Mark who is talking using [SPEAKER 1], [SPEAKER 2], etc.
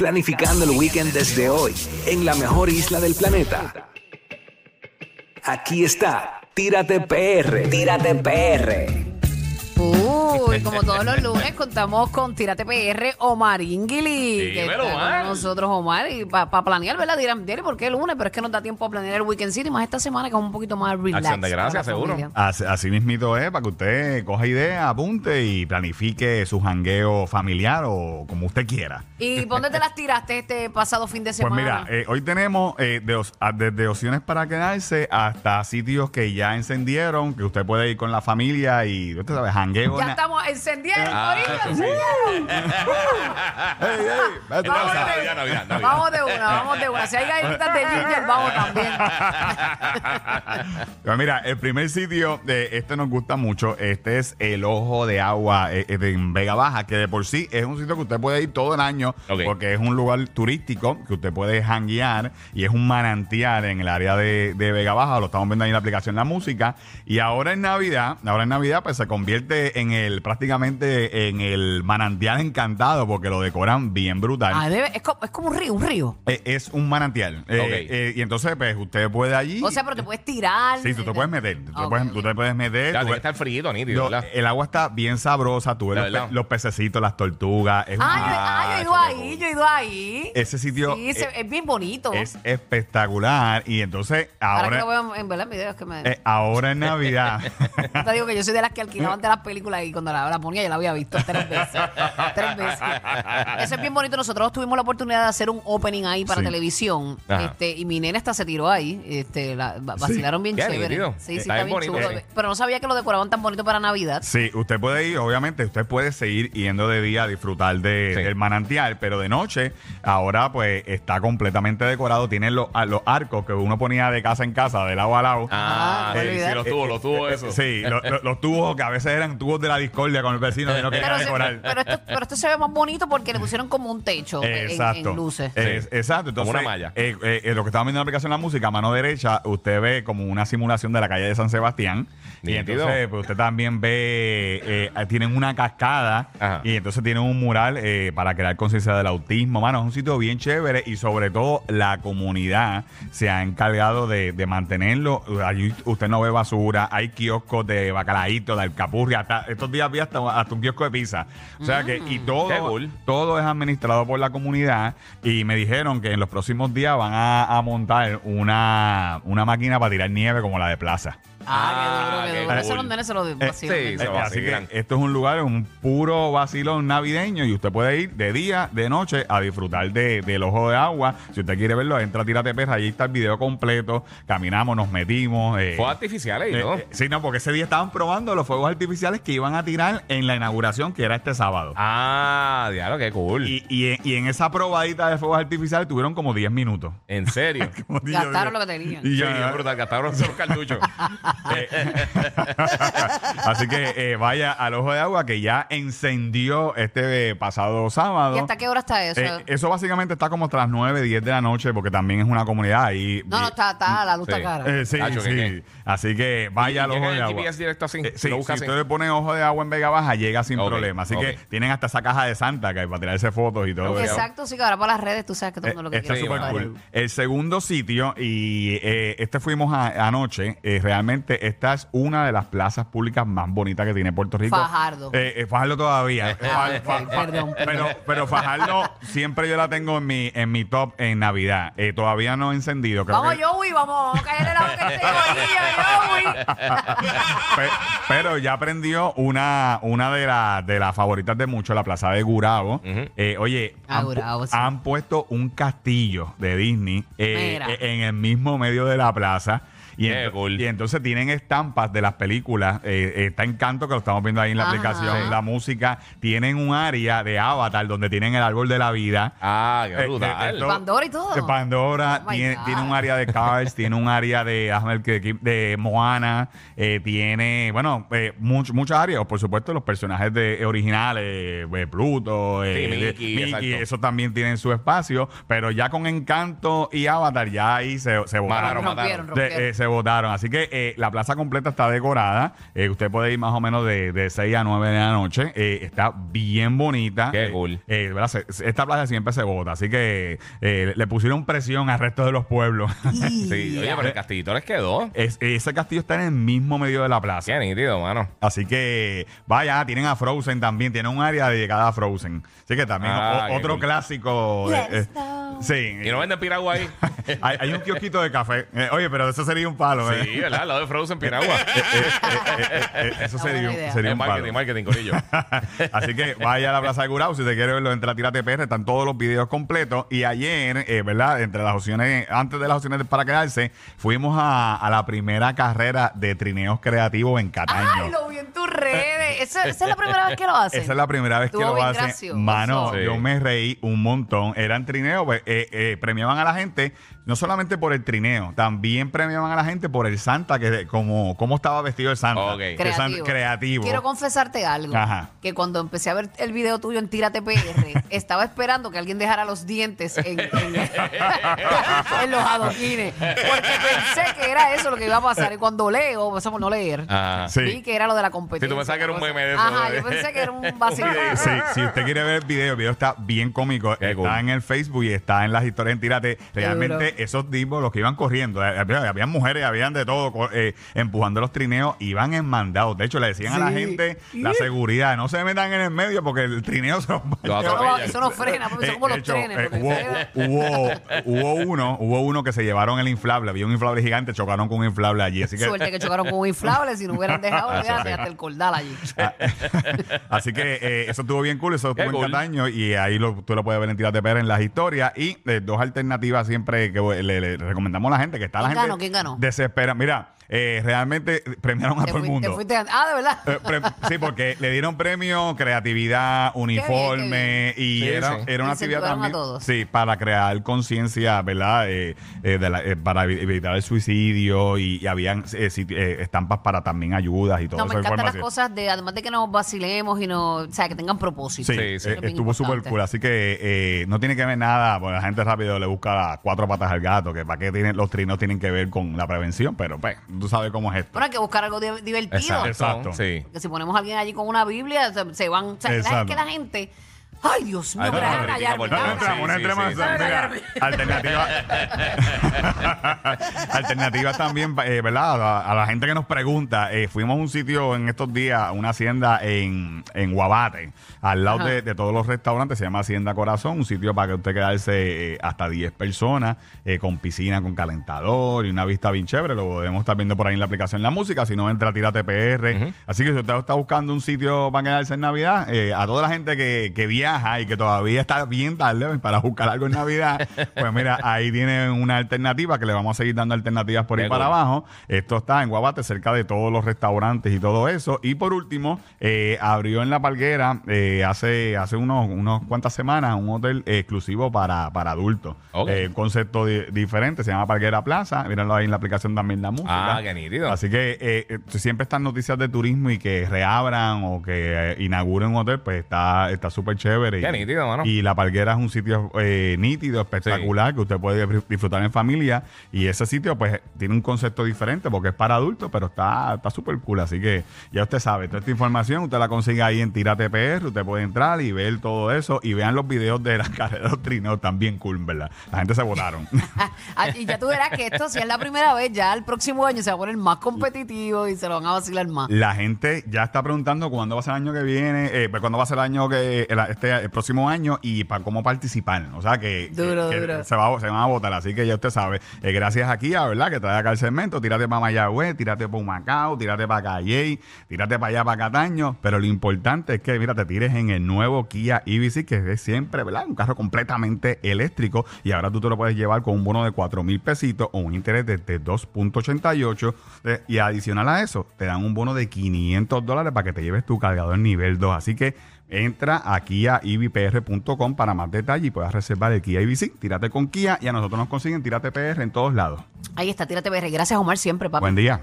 [SPEAKER 1] planificando el weekend desde hoy en la mejor isla del planeta. Aquí está, Tírate PR, Tírate PR.
[SPEAKER 2] Uy, como todos los lunes contamos con Tírate PR Omar Ingili. que
[SPEAKER 3] Dímelo,
[SPEAKER 2] está con
[SPEAKER 3] Omar.
[SPEAKER 2] nosotros, Omar. Y para planear, ¿verdad? Dirán, Diary, ¿por qué el lunes? Pero es que nos da tiempo a planear el weekend city, más esta semana que es un poquito más relax.
[SPEAKER 3] Acción de gracias,
[SPEAKER 2] la
[SPEAKER 3] seguro.
[SPEAKER 2] familia.
[SPEAKER 4] Así, así mismito es, para que usted coja idea, apunte y planifique su jangueo familiar o como usted quiera.
[SPEAKER 2] ¿Y dónde te las tiraste este pasado fin de
[SPEAKER 4] Pues
[SPEAKER 2] semana?
[SPEAKER 4] mira, eh, hoy tenemos eh, de os- a- desde opciones para quedarse hasta sitios que ya encendieron, que usted puede ir con la familia y usted sabe, jangueo.
[SPEAKER 2] ya
[SPEAKER 4] na-
[SPEAKER 2] estamos encendiendo,
[SPEAKER 3] Ah,
[SPEAKER 2] Corillo,
[SPEAKER 3] sí.
[SPEAKER 2] encendieron.
[SPEAKER 4] Ey, ey, vete
[SPEAKER 2] Vamos de-
[SPEAKER 3] Navidad, Navidad, Navidad.
[SPEAKER 2] Vamos de una, vamos de una. Si hay galletitas de ginger, vamos también.
[SPEAKER 4] Pues mira, el primer sitio de este nos gusta mucho. Este es el Ojo de Agua eh, eh, de en Vega Baja, que de por sí es un sitio que usted puede ir todo el año porque es un lugar turístico que usted puede janguear y es un manantial en el área de, de Vega Baja. Lo estamos viendo ahí en la aplicación La Música. Y ahora en Navidad, ahora en Navidad, pues se convierte en el prácticamente en el manantial encantado porque lo decoran bien brutal.
[SPEAKER 2] Ah, debe- es, co- es como un río, un río.
[SPEAKER 4] Eh, es un manantial. Eh,
[SPEAKER 3] Ok.
[SPEAKER 4] eh, y entonces, pues usted puede allí.
[SPEAKER 2] O sea, pero te puedes tirar.
[SPEAKER 4] Sí, tú te puedes meter. Tú, te
[SPEAKER 2] Ok,
[SPEAKER 4] puedes,
[SPEAKER 2] ok.
[SPEAKER 4] tú te puedes meter.
[SPEAKER 3] Ya,
[SPEAKER 4] tú
[SPEAKER 3] tiene que
[SPEAKER 4] ves-
[SPEAKER 3] estar frío, nítido,
[SPEAKER 4] lo-
[SPEAKER 3] ¿verdad?
[SPEAKER 4] el agua está bien sabrosa. Tú ves los, pe-
[SPEAKER 3] verdad.
[SPEAKER 4] los pececitos, las tortugas. Es
[SPEAKER 2] Ah,
[SPEAKER 4] una-
[SPEAKER 2] yo, ah, yo he ido
[SPEAKER 3] Ah,
[SPEAKER 2] ahí, yo he ido ahí.
[SPEAKER 4] ese sitio
[SPEAKER 2] Sí, se- es bien bonito.
[SPEAKER 4] es espectacular. Y entonces,
[SPEAKER 2] Ahora que lo
[SPEAKER 4] ahora,
[SPEAKER 2] veo en, en verdad en videos que me...
[SPEAKER 4] eh, ahora en Navidad.
[SPEAKER 2] Te digo que yo soy de las que alquilaban de las películas y cuando la, la ponía yo la había visto tres veces. tres veces. Eso es bien bonito. Nosotros tuvimos la oportunidad de hacer un opening ahí para
[SPEAKER 4] Sí.
[SPEAKER 2] televisión.
[SPEAKER 3] Ajá.
[SPEAKER 2] Este, y mi nena hasta se tiró ahí. Este, la, va- vacilaron bien
[SPEAKER 3] Qué
[SPEAKER 2] chévere.
[SPEAKER 3] nítido.
[SPEAKER 2] Sí, sí,
[SPEAKER 3] Está
[SPEAKER 2] está,
[SPEAKER 3] bien
[SPEAKER 2] bien
[SPEAKER 3] bonito,
[SPEAKER 2] chulo.
[SPEAKER 3] sí.
[SPEAKER 2] Pero no sabía que lo decoraban tan bonito para Navidad.
[SPEAKER 4] Sí, usted puede ir, obviamente, usted puede seguir yendo de día a disfrutar de-
[SPEAKER 3] Sí.
[SPEAKER 4] del manantial, pero de noche, ahora pues está completamente decorado. Tiene los, a- los arcos que uno ponía de casa en casa, de lado a lado.
[SPEAKER 3] Ah,
[SPEAKER 2] Ah,
[SPEAKER 3] sí,
[SPEAKER 2] olvidar.
[SPEAKER 3] sí, los tubos, los tubos, eso.
[SPEAKER 4] Sí, lo- lo- los tubos que a veces eran tubos de la discordia con el vecino que no quería
[SPEAKER 2] Pero, se-
[SPEAKER 4] decorar.
[SPEAKER 2] pero, esto, pero esto se ve más bonito porque le pusieron como un techo en- en,
[SPEAKER 4] Exacto.
[SPEAKER 2] en luces.
[SPEAKER 4] Es- exacto. Entonces,
[SPEAKER 3] Como una malla.
[SPEAKER 4] eh, eh, eh, lo que estamos viendo en la aplicación de la música, a mano derecha, usted ve como una simulación de la calle de San Sebastián. Y
[SPEAKER 3] Nítido.
[SPEAKER 4] entonces, pues usted también ve, eh, eh, tienen una cascada
[SPEAKER 3] Ajá.
[SPEAKER 4] y entonces tienen un mural eh, para crear conciencia del autismo. Mano, es un sitio bien chévere y sobre todo la comunidad se ha encargado de, de mantenerlo. Allí usted no ve basura, hay kioscos de bacalaíto, de alcapurria, hasta estos días vi hasta, hasta un kiosco de pizza. O sea que, y todo,
[SPEAKER 3] Qué cool.
[SPEAKER 4] todo es administrado por la comunidad y me dijeron que en los próximos días van a, a montar una, una máquina para tirar nieve como la de plaza.
[SPEAKER 2] Ah, qué duro,
[SPEAKER 3] Ah,
[SPEAKER 2] qué
[SPEAKER 3] qué
[SPEAKER 2] duro. Eso
[SPEAKER 3] cool.
[SPEAKER 2] los nenes se lo
[SPEAKER 4] Eh,
[SPEAKER 2] vacilan.
[SPEAKER 3] sí, se vacilan.
[SPEAKER 4] que esto es un lugar, un puro vacilón navideño y usted puede ir de día, de noche a disfrutar de- del ojo de agua. Si usted quiere verlo, entra a Tírate Perra, ahí está el video completo. Caminamos, nos metimos. eh,
[SPEAKER 3] Fuegos artificiales y
[SPEAKER 4] eh,
[SPEAKER 3] todo.
[SPEAKER 4] eh, sí, no, porque ese día estaban probando los fuegos artificiales que iban a tirar en la inauguración, que era este sábado.
[SPEAKER 3] Ah, diablo, qué cool.
[SPEAKER 4] Y, y, y en esa probadita de fuegos artificiales tuvieron como 10 minutos.
[SPEAKER 3] ¿En serio?
[SPEAKER 4] Como digo,
[SPEAKER 2] Gastaron lo que tenían.
[SPEAKER 4] y
[SPEAKER 3] Sí,
[SPEAKER 4] ya-
[SPEAKER 3] es brutal, gastaron esos cartuchos.
[SPEAKER 4] Así que eh, vaya al ojo de agua que ya encendió este pasado sábado.
[SPEAKER 2] ¿Y hasta qué hora está eso?
[SPEAKER 4] Eh, eso básicamente está como las 9, 10 de la noche porque también es una comunidad ahí.
[SPEAKER 2] no, no, está, está la luz
[SPEAKER 3] Sí.
[SPEAKER 2] está cara.
[SPEAKER 4] Eh, sí,
[SPEAKER 3] Tacho,
[SPEAKER 4] sí. Así que vaya al
[SPEAKER 3] ¿Y
[SPEAKER 4] ojo
[SPEAKER 3] llega
[SPEAKER 4] de
[SPEAKER 3] el
[SPEAKER 4] agua.
[SPEAKER 3] GPS directo así?
[SPEAKER 4] Eh, sí,
[SPEAKER 3] Lo
[SPEAKER 4] si
[SPEAKER 3] así.
[SPEAKER 4] usted le pone ojo de agua en Vega Baja, llega sin
[SPEAKER 3] Ok,
[SPEAKER 4] problema. Así
[SPEAKER 3] ok.
[SPEAKER 4] que tienen hasta esa caja de Santa que hay para tirarse fotos y todo. eso.
[SPEAKER 2] Exacto, sí, que ahora para las redes tú sabes que todo el
[SPEAKER 4] Eh,
[SPEAKER 2] mundo lo que
[SPEAKER 4] está
[SPEAKER 2] quiere
[SPEAKER 4] súper
[SPEAKER 2] es
[SPEAKER 4] cool.
[SPEAKER 2] saber.
[SPEAKER 4] El segundo sitio, y eh, este fuimos a- anoche, eh, realmente esta es una de las plazas públicas más bonitas que tiene Puerto Rico.
[SPEAKER 2] Fajardo.
[SPEAKER 4] Eh, eh, Fajardo todavía. Fa-
[SPEAKER 2] ok,
[SPEAKER 4] fa- fa-
[SPEAKER 2] perdón,
[SPEAKER 4] pero, pero Fajardo siempre yo la tengo en mi, en mi top en Navidad. Eh, todavía no he encendido. Creo
[SPEAKER 2] Vamos,
[SPEAKER 4] que-
[SPEAKER 2] Joey, vamos a caerle la boca a este Joey.
[SPEAKER 4] Pe- pero ya aprendió una, una de, la- de las favoritas de mucho, la plaza de Gurabo. Eh, oye,
[SPEAKER 2] Ah,
[SPEAKER 4] han, pu-
[SPEAKER 2] Gurabo, sí.
[SPEAKER 4] han puesto un castillo de Disney eh,
[SPEAKER 2] Mira.
[SPEAKER 4] eh, en el mismo medio de la plaza. Y,
[SPEAKER 3] Qué
[SPEAKER 4] ento-
[SPEAKER 3] cool.
[SPEAKER 4] y entonces tienen estampas de las películas. eh, eh, está Encanto, que lo estamos viendo ahí en la
[SPEAKER 2] Ajá.
[SPEAKER 4] aplicación, la música. Tienen un área de Avatar donde tienen el árbol de la vida.
[SPEAKER 3] Ah, qué
[SPEAKER 4] Eh, eh,
[SPEAKER 3] brutal.
[SPEAKER 4] esto-
[SPEAKER 2] Pandora y todo.
[SPEAKER 4] de Pandora,
[SPEAKER 2] Oh my
[SPEAKER 4] tiene,
[SPEAKER 2] God.
[SPEAKER 4] tiene un área de Cars, tiene un área de, déjame ver qué- qué- de Moana, eh, tiene, bueno, eh, much- muchas áreas, por supuesto, los personajes de, originales, eh, Pluto, eh,
[SPEAKER 3] Sí,
[SPEAKER 4] de-
[SPEAKER 3] Mickey, exacto.
[SPEAKER 4] eso también tienen su espacio, pero ya con Encanto y Avatar, ya ahí se, se botaron.
[SPEAKER 3] Mataron,
[SPEAKER 2] rompieron,
[SPEAKER 3] mataron.
[SPEAKER 4] De-
[SPEAKER 2] rompieron.
[SPEAKER 4] eh, se votaron. Así que eh, la plaza completa está decorada. Eh, usted puede ir más o menos de, de 6 a 9 de la noche. Eh, está bien bonita.
[SPEAKER 3] Qué
[SPEAKER 4] Eh,
[SPEAKER 3] cool.
[SPEAKER 4] eh, esta plaza siempre se vota. Así que eh, le pusieron presión al resto de los pueblos.
[SPEAKER 3] Sí, oye, pero el castillito les quedó.
[SPEAKER 4] Es- ese castillo está en el mismo medio de la plaza.
[SPEAKER 3] Qué nítido, mano.
[SPEAKER 4] Así que vaya, tienen a Frozen también, tienen un área dedicada a Frozen. Así que también
[SPEAKER 3] Ah,
[SPEAKER 4] o- otro
[SPEAKER 3] cool.
[SPEAKER 4] clásico. de- Eh, sí.
[SPEAKER 3] Y no venden piragua ahí.
[SPEAKER 4] hay, hay un kiosquito de café. Eh, oye, pero eso sería un palo. eh.
[SPEAKER 3] Sí, ¿verdad? Lo de Frozen piragua.
[SPEAKER 4] Eh, eso
[SPEAKER 2] Una
[SPEAKER 4] sería,
[SPEAKER 2] buena
[SPEAKER 4] un-
[SPEAKER 2] idea.
[SPEAKER 4] sería
[SPEAKER 3] Es
[SPEAKER 4] un palo.
[SPEAKER 3] marketing, marketing, corillo.
[SPEAKER 4] Así que vaya a la Plaza de Curao. Si te quiere verlo, entra a Tírate PR. Están todos los videos completos. Y ayer, eh, ¿verdad? Entre las opciones, antes de las opciones para quedarse, fuimos a, a la primera carrera de trineos creativos en Cataño.
[SPEAKER 2] Ay, lo vi. Esa, esa es la primera vez que lo hacen.
[SPEAKER 4] Esa es la primera vez que
[SPEAKER 2] Estuvo
[SPEAKER 4] lo
[SPEAKER 2] bien
[SPEAKER 4] hacen.
[SPEAKER 2] gracioso.
[SPEAKER 4] Mano,
[SPEAKER 3] Sí.
[SPEAKER 4] yo me reí un montón. Eran trineos, pues, eh, eh, premiaban a la gente, no solamente por el trineo, también premiaban a la gente por el Santa, que como, cómo estaba vestido el Santa.
[SPEAKER 3] Ok.
[SPEAKER 4] Que San-
[SPEAKER 2] Creativo.
[SPEAKER 4] creativo.
[SPEAKER 2] Quiero confesarte algo.
[SPEAKER 4] Ajá.
[SPEAKER 2] Que cuando empecé a ver el video tuyo en Tírate PR, estaba esperando que alguien dejara los dientes en, en- en los adoquines. Porque pensé que era eso lo que iba a pasar. Y cuando leo, empezamos a no leer,
[SPEAKER 3] Ajá.
[SPEAKER 4] Sí.
[SPEAKER 2] vi que era lo de la competencia.
[SPEAKER 3] Sí, tú pensabas que era un meme de eso,
[SPEAKER 2] Ajá, yo pensé que era un vacío.
[SPEAKER 4] Sí, si usted quiere ver el video, el video está bien cómico.
[SPEAKER 3] Qué
[SPEAKER 4] está
[SPEAKER 3] cool.
[SPEAKER 4] en el Facebook y está en las historias en Tírate. Realmente esos tipos, los que iban corriendo, eh, había, mujeres, habían de todo, eh, empujando los trineos, iban en mandados. De hecho, le decían a la
[SPEAKER 2] Sí.
[SPEAKER 4] gente, la seguridad, no se metan en el medio porque el trineo se los va.
[SPEAKER 2] Eso no,
[SPEAKER 3] atropella.
[SPEAKER 2] eso no frena, porque son como
[SPEAKER 4] Eh,
[SPEAKER 2] los
[SPEAKER 4] de hecho,
[SPEAKER 2] trenes.
[SPEAKER 4] eh, hubo, hubo, hubo uno, hubo uno que se llevaron el inflable, había un inflable gigante, chocaron con un inflable allí. Así que,
[SPEAKER 2] Suerte que chocaron con un inflable, si no hubieran dejado,
[SPEAKER 3] sí.
[SPEAKER 2] hasta el cordal allí.
[SPEAKER 4] así que eh, eso estuvo bien cool, eso estuvo en
[SPEAKER 3] cool.
[SPEAKER 4] Cataño y ahí lo, tú lo puedes ver en Tírate PR en las historias. Y eh, dos alternativas siempre que le, le recomendamos a la gente, que está la
[SPEAKER 2] ¿Quién
[SPEAKER 4] gente
[SPEAKER 2] ganó? ¿Quién ganó?
[SPEAKER 4] desespera. Mira, eh, realmente premiaron a
[SPEAKER 2] Te
[SPEAKER 4] todo el
[SPEAKER 2] te
[SPEAKER 4] mundo.
[SPEAKER 2] fuiste a- ah, de verdad.
[SPEAKER 4] Eh, pre- sí, porque le dieron premio, creatividad, uniforme y
[SPEAKER 3] Sí,
[SPEAKER 4] era,
[SPEAKER 3] sí.
[SPEAKER 4] era una actividad también.
[SPEAKER 2] todos.
[SPEAKER 4] Sí, para crear conciencia, ¿verdad? Eh, eh, de la- eh, para evi- evitar el suicidio y, y habían eh, eh, estampas para también ayudas y todo
[SPEAKER 2] No, me
[SPEAKER 4] eso.
[SPEAKER 2] encantan las cosas de, además de que nos vacilemos y no, o sea, que tengan propósito.
[SPEAKER 4] Sí,
[SPEAKER 3] Sí,
[SPEAKER 4] eh, estuvo súper cool. Así que eh, no tiene que ver nada, porque la gente rápido le busca las cuatro patas al gato, que para qué tienen, los trinos tienen que ver con la prevención, pero pues, tú sabes cómo es esto.
[SPEAKER 2] Bueno, hay que buscar algo di- divertido.
[SPEAKER 3] Exacto.
[SPEAKER 4] Exacto.
[SPEAKER 3] Sí.
[SPEAKER 2] Porque si ponemos a alguien allí con una Biblia, se, se van. O sea, es
[SPEAKER 4] Exacto.
[SPEAKER 2] que la gente. Ay, Dios mío,
[SPEAKER 3] Ay, no,
[SPEAKER 2] déjame
[SPEAKER 3] no,
[SPEAKER 4] No, entramos,
[SPEAKER 3] sí, sí, sí.
[SPEAKER 4] Mira, alternativa. Alternativas también, eh, ¿verdad? A, a la gente que nos pregunta, eh, fuimos a un sitio en estos días, una hacienda en, en Guabate, al lado de, de todos los restaurantes, se llama Hacienda Corazón, un sitio para que usted quedarse eh, hasta 10 personas, eh, con piscina, con calentador y una vista bien chévere. Lo podemos estar viendo por ahí en la aplicación La Música, si no entra a Tírate PR. Así que si usted está buscando un sitio para quedarse en Navidad, eh, a toda la gente que, que viaja y que todavía está bien tarde para buscar algo en Navidad, pues mira, ahí tienen una alternativa que le vamos a seguir dando alternativas por ahí
[SPEAKER 3] Qué
[SPEAKER 4] para
[SPEAKER 3] cool.
[SPEAKER 4] abajo. Esto está en Guabate, cerca de todos los restaurantes y todo eso. Y por último, eh, abrió en La Palguera eh, hace, hace unos, unos cuantas semanas un hotel exclusivo para, para adultos. Eh, un concepto di- diferente, se llama Palguera Plaza. Mírenlo ahí en la aplicación también la música.
[SPEAKER 3] Ah, qué nítido.
[SPEAKER 4] Así que siempre están noticias de turismo y que reabran o que inauguren un hotel, pues está está súper chévere.
[SPEAKER 3] Qué
[SPEAKER 4] Y-
[SPEAKER 3] nítido, mano.
[SPEAKER 4] Y La Palguera es un sitio eh, nítido, espectacular, que usted puede disfr- disfrutar en familia. Y ese sitio, pues, tiene un concepto diferente porque es para adultos, pero está está súper cool. Así que ya usted sabe, toda esta información usted la consigue ahí en Tírate PR. Usted puede entrar y ver todo eso y vean los videos de las carreras de los trineos, también cool, ¿verdad? La gente se votaron.
[SPEAKER 2] Ah, y ya tú verás que esto, si es la primera vez, ya el próximo año se va a poner más competitivo y se lo van a vacilar más.
[SPEAKER 4] La gente ya está preguntando cuándo va a ser el año que viene, eh, pues, cuándo va a ser el año que el, este, el próximo año y para cómo participar. O sea que,
[SPEAKER 2] Duro,
[SPEAKER 4] que- que
[SPEAKER 2] duro.
[SPEAKER 4] Se, va, se van a votar. Así que ya usted sabe. Eh, gracias aquí a verdad que trae acá el segmento. Tírate para Mayagüez, tírate para Humacao, tírate para Calle, tírate para allá para Cataño. Pero lo importante es que, mira, te tires en el nuevo Kia EV6, que es siempre, ¿verdad? Un carro completamente eléctrico. Y ahora tú te lo puedes llevar con un bono de 4 mil pesitos o un interés de, de 2.88. Eh, Y adicional a eso, te dan un bono de 500 dólares para que te lleves tu cargador nivel 2. Así que entra aquí a ibpr.com para más detalles y puedas reservar el Kia EV6. Tírate con Kia y a nosotros nos consiguen Tírate PR en todos lados.
[SPEAKER 2] Ahí está, tírate PR. Gracias, Omar, siempre, papá.
[SPEAKER 4] Buen día.